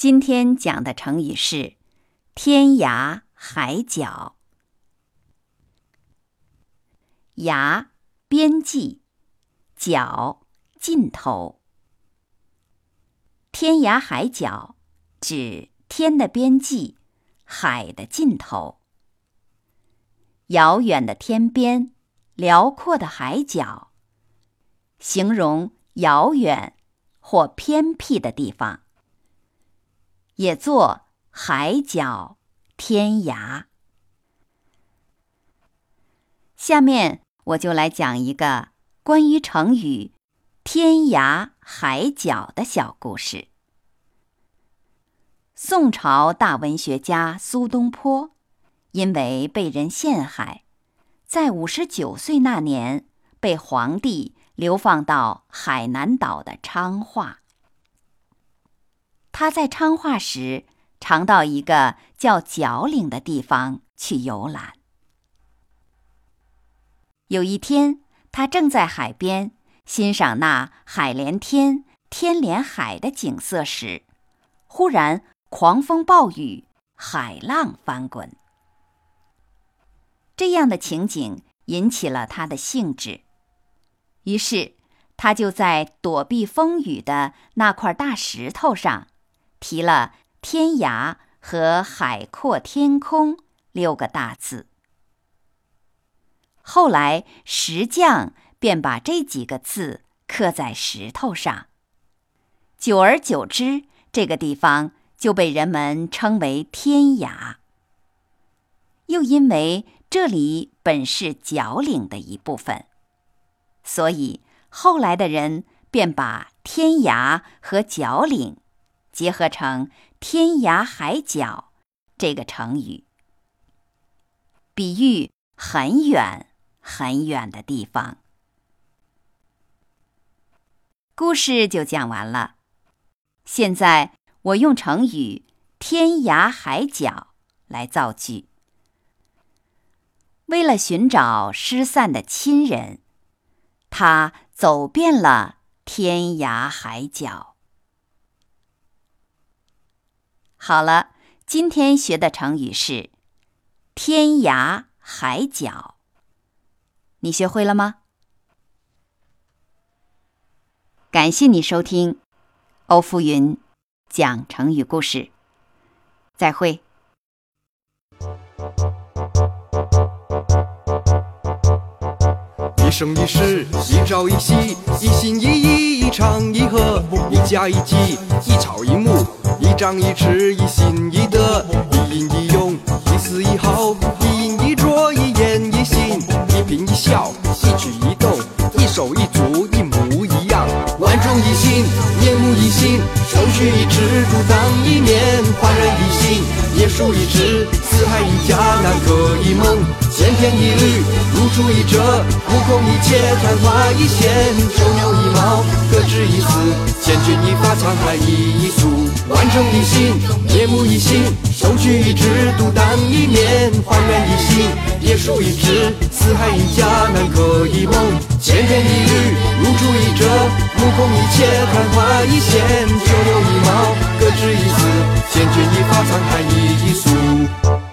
今天讲的成语是“天涯海角”。涯，边际；角，尽头。天涯海角。指天的边际，海的尽头。遥远的天边，辽阔的海角，形容遥远或偏僻的地方。也作海角天涯。下面我就来讲一个关于成语“天涯海角”的小故事。宋朝大文学家苏东坡，因为被人陷害，在五十九岁那年被皇帝流放到海南岛的昌化。他在昌化时，常到一个叫角岭的地方去游览。有一天，他正在海边欣赏那海连天、天连海的景色时，忽然。狂风暴雨，海浪翻滚，这样的情景引起了他的兴致。于是，他就在躲避风雨的那块大石头上，提了“天涯”和“海阔天空”六个大字。后来，石匠便把这几个字刻在石头上。久而久之，这个地方。就被人们称为天涯，又因为这里本是角岭的一部分，所以后来的人便把天涯和角岭结合成“天涯海角”这个成语，比喻很远很远的地方。故事就讲完了，现在。我用成语“天涯海角”来造句。为了寻找失散的亲人，他走遍了天涯海角。好了，今天学的成语是“天涯海角”，你学会了吗？感谢你收听欧福云。讲成语故事，再会。一生一世，一朝一夕，一心一意，一唱一和，一家一计，一草一木，一张一弛，一心一德，一阴一用，一丝一毫，一饮一啄，一言一行，一颦一笑，一举一动，一手一足，一模一样，万众一心，面目一新。手取一尺，独当一面，焕然一新；叶树一枝，四海一家，南柯一梦，千篇一律，如出一辙，目空一切，昙花一现，九牛一毛，各执一词，千钧一发，沧海一粟，万众一心，夜幕一新，手举一枝，独当一面，还原一心，野树一枝，四海一家，南柯一梦，千篇一律，如出一辙，目空一切，昙花一现，九牛一毛，各执一词，千钧一发，沧海一粟。